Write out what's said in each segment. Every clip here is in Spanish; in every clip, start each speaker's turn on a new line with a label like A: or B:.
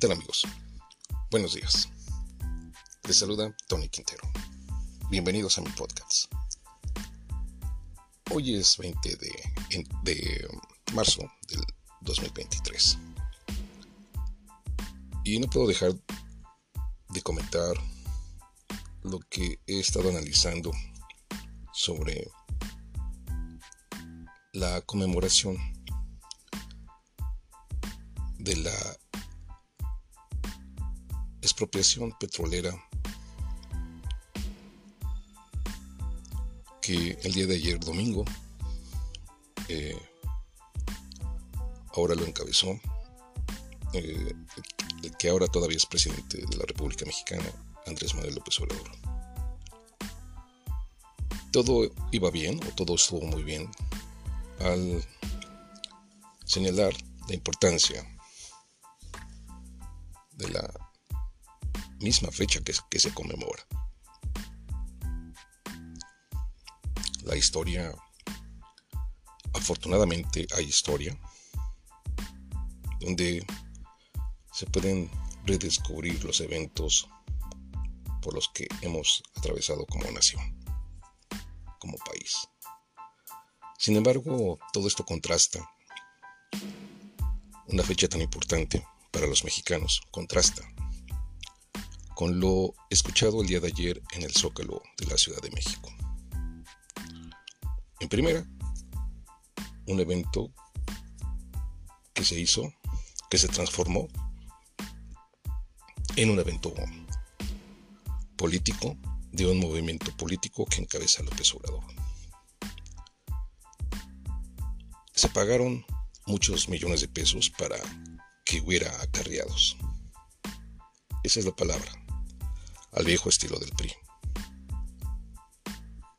A: tal amigos? Buenos días. Les saluda Tony Quintero. Bienvenidos a mi podcast. Hoy es 20 de, de marzo del 2023. Y no puedo dejar de comentar lo que he estado analizando sobre la conmemoración de la expropiación petrolera que el día de ayer domingo eh, ahora lo encabezó eh, el que ahora todavía es presidente de la República Mexicana Andrés Manuel López Obrador. Todo iba bien o todo estuvo muy bien al señalar la importancia de la misma fecha que, se conmemora. La historia, afortunadamente hay historia, donde se pueden redescubrir los eventos por los que hemos atravesado como nación, como país. Sin embargo, todo esto contrasta. Una fecha tan importante para los mexicanos contrasta con lo escuchado el día de ayer en el Zócalo de la Ciudad de México. En primera, un evento que se hizo, que se transformó en un evento político de un movimiento político que encabeza López Obrador. Se pagaron muchos millones de pesos para que hubiera acarreados. Esa es la palabra, al viejo estilo del PRI,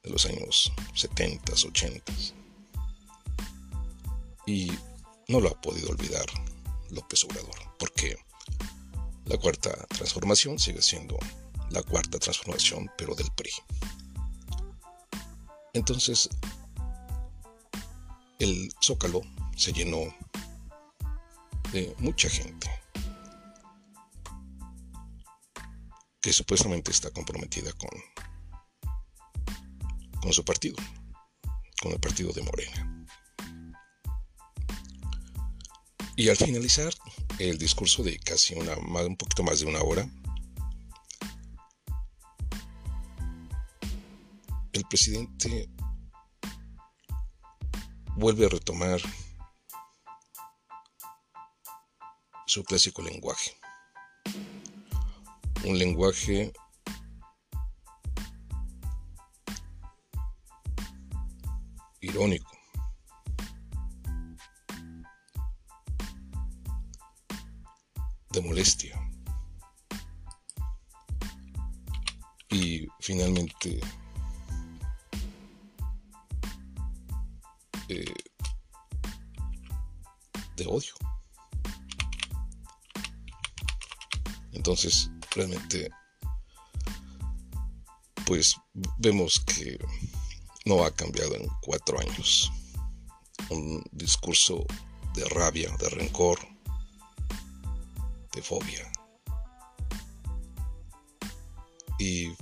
A: de los años 70, 80. Y no lo ha podido olvidar López Obrador, porque la cuarta transformación sigue siendo la cuarta transformación, pero del PRI. Entonces, el zócalo se llenó de mucha gente supuestamente está comprometida con, con su partido, con el partido de Morena. Y al finalizar el discurso de casi una, un poquito más de una hora, el presidente vuelve a retomar su clásico lenguaje un lenguaje irónico. de molestia. Y finalmente eh, de odio. Entonces, realmente pues vemos que no ha cambiado en cuatro años. Un discurso de rabia, de rencor, de fobia. Y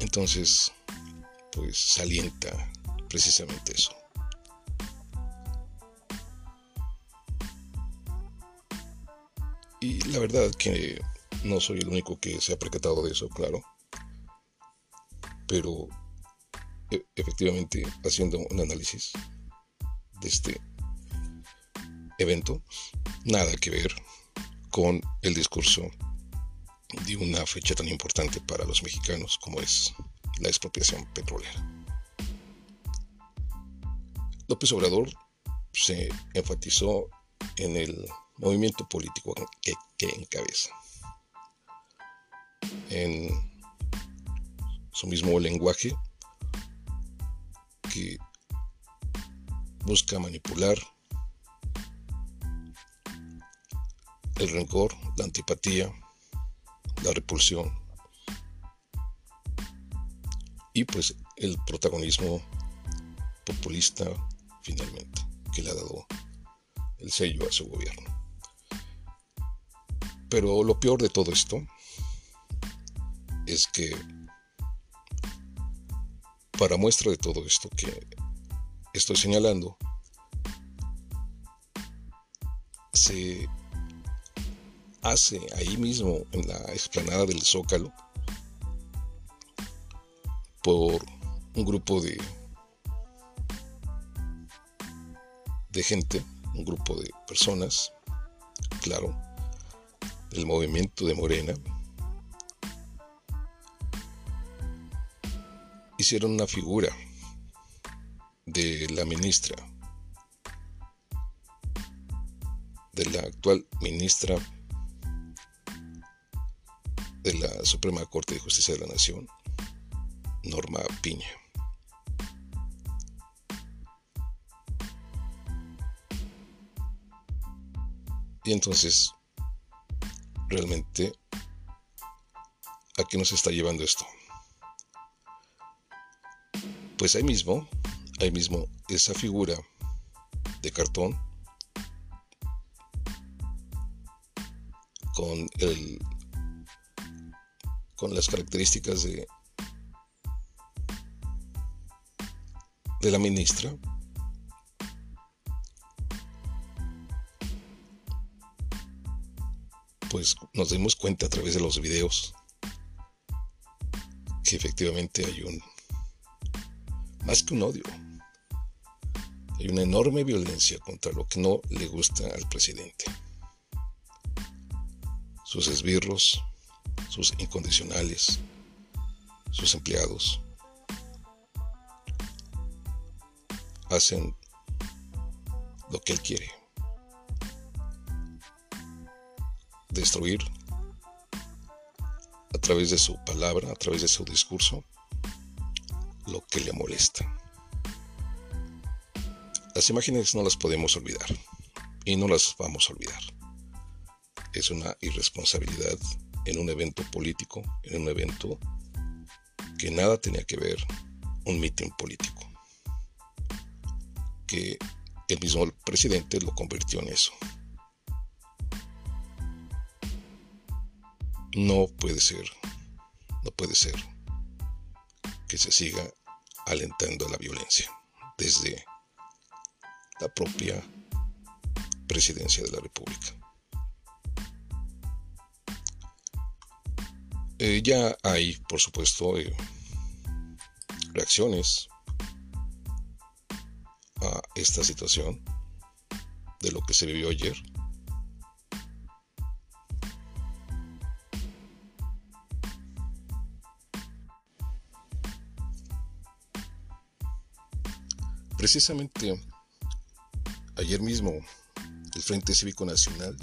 A: entonces, pues salienta precisamente eso. Y la verdad que no soy el único que se ha percatado de eso, claro. Pero e, efectivamente, haciendo un análisis de este evento, nada que ver con el discurso de una fecha tan importante para los mexicanos como es la expropiación petrolera. López Obrador se enfatizó en el movimiento político que, encabeza. En su mismo lenguaje que busca manipular el rencor, la antipatía, la repulsión y pues el protagonismo populista finalmente que le ha dado el sello a su gobierno. Pero lo peor de todo esto es que para muestra de todo esto que estoy señalando, se hace ahí mismo en la explanada del Zócalo por un grupo de de gente, un grupo de personas, claro, del movimiento de Morena, hicieron una figura de la ministra, de la actual ministra de la Suprema Corte de Justicia de la Nación, Norma Piña. Y entonces, realmente, ¿a qué nos está llevando esto? pues ahí mismo, ahí mismo, esa figura de cartón con el con las características de de la ministra pues nos dimos cuenta a través de los videos que efectivamente hay un más que un odio. Hay una enorme violencia contra lo que no le gusta al presidente. Sus esbirros, sus incondicionales, sus empleados, hacen lo que él quiere. Destruir a través de su palabra, a través de su discurso, lo que le molesta. Las imágenes no las podemos olvidar y no las vamos a olvidar. Es una irresponsabilidad en un evento político, en un evento que nada tenía que ver un mitin político. Que el mismo presidente lo convirtió en eso. No puede ser, no puede ser que se siga alentando la violencia desde la propia presidencia de la República. Eh, ya hay, por supuesto, eh, reacciones a esta situación de lo que se vivió ayer. Precisamente ayer mismo el Frente Cívico Nacional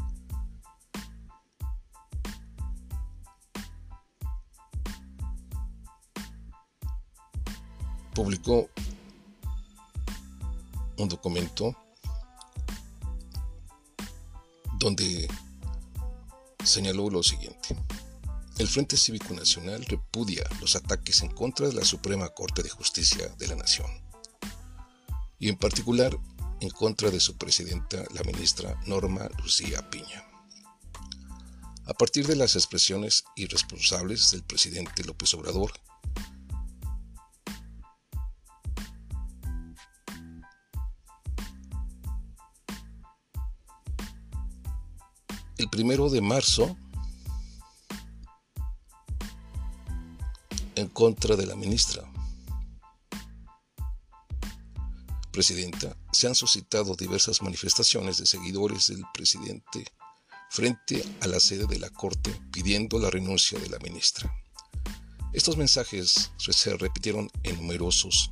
A: publicó un documento donde señaló lo siguiente. El Frente Cívico Nacional repudia los ataques en contra de la Suprema Corte de Justicia de la Nación y en particular en contra de su presidenta, la ministra Norma Lucía Piña. A partir de las expresiones irresponsables del presidente López Obrador, el primero de marzo, en contra de la ministra presidenta, se han suscitado diversas manifestaciones de seguidores del presidente frente a la sede de la Corte pidiendo la renuncia de la ministra. Estos mensajes se repitieron en numerosos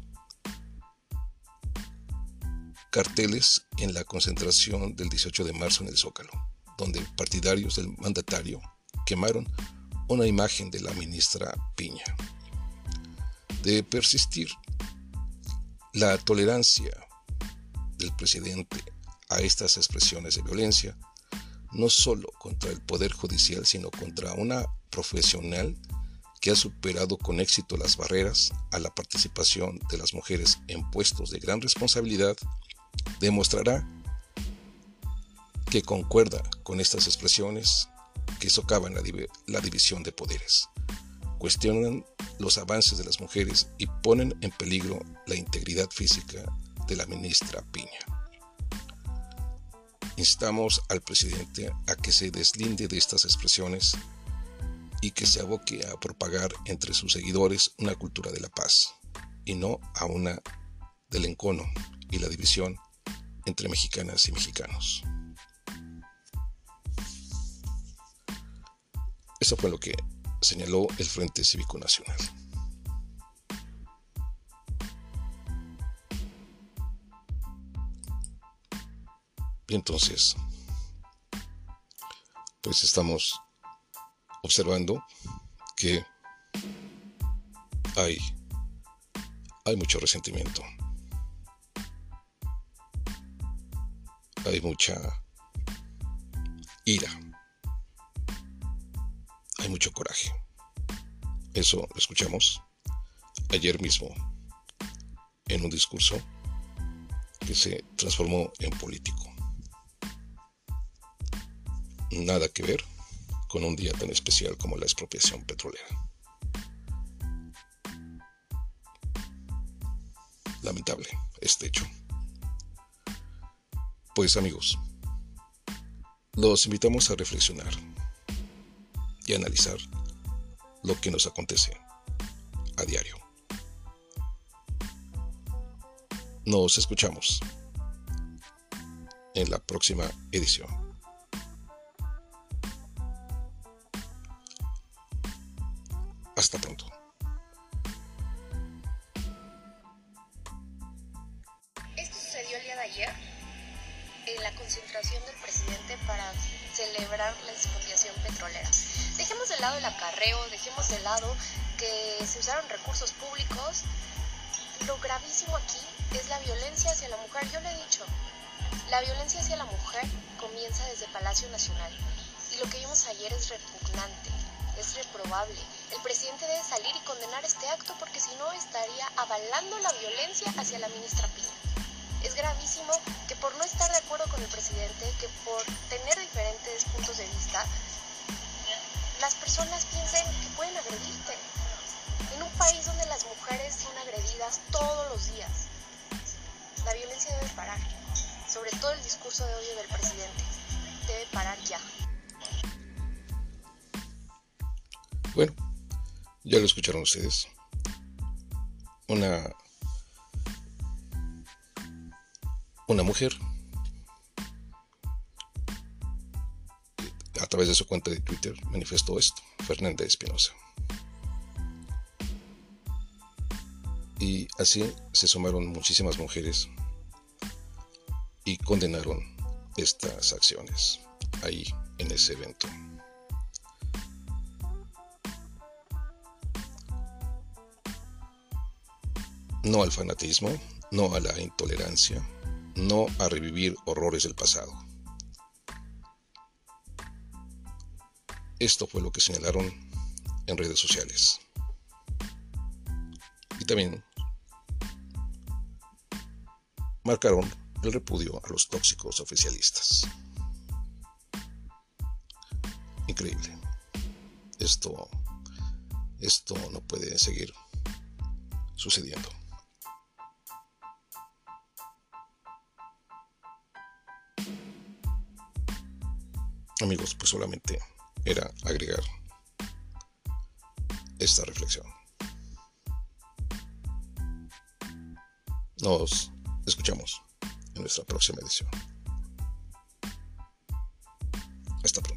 A: carteles en la concentración del 18 de marzo en el Zócalo, donde partidarios del mandatario quemaron una imagen de la ministra Piña. De persistir la tolerancia del presidente a estas expresiones de violencia, no solo contra el Poder Judicial, sino contra una profesional que ha superado con éxito las barreras a la participación de las mujeres en puestos de gran responsabilidad, demostrará que concuerda con estas expresiones que socavan la, división de poderes, cuestionan los avances de las mujeres y ponen en peligro la integridad física de la ministra Piña. Instamos al presidente a que se deslinde de estas expresiones y que se aboque a propagar entre sus seguidores una cultura de la paz y no a una del encono y la división entre mexicanas y mexicanos. Eso fue lo que señaló el Frente Cívico Nacional. Y entonces, pues estamos observando que hay, hay mucho resentimiento. Hay mucha ira. Mucho coraje. Eso lo escuchamos ayer mismo en un discurso que se transformó en político. Nada que ver con un día tan especial como la expropiación petrolera. Lamentable este hecho. Pues amigos, los invitamos a reflexionar y analizar lo que nos acontece a diario. Nos escuchamos en la próxima edición.
B: Yo le he dicho, la violencia hacia la mujer comienza desde Palacio Nacional y lo que vimos ayer es repugnante es reprobable. El presidente debe salir y condenar este acto porque si no estaría avalando la violencia hacia la ministra Piña. Es gravísimo que por no estar de acuerdo con el presidente, que por tener diferentes puntos de vista, las personas piensen que pueden agredirte. En un país donde las mujeres son agredidas todos los días, la violencia debe parar. Sobre todo el discurso de odio del presidente. Debe parar ya.
A: Bueno, ya lo escucharon ustedes. Una una mujer a través de su cuenta de Twitter manifestó esto, Fernández Espinosa. Y así se sumaron muchísimas mujeres y condenaron estas acciones ahí en ese evento. no al fanatismo, no a la intolerancia, no a revivir horrores del pasado. Esto fue lo que señalaron en redes sociales. Y también marcaron el repudio a los tóxicos oficialistas. Increíble. Esto, esto no puede seguir sucediendo. Amigos, pues solamente era agregar esta reflexión. Nos escuchamos en nuestra próxima edición. Hasta pronto.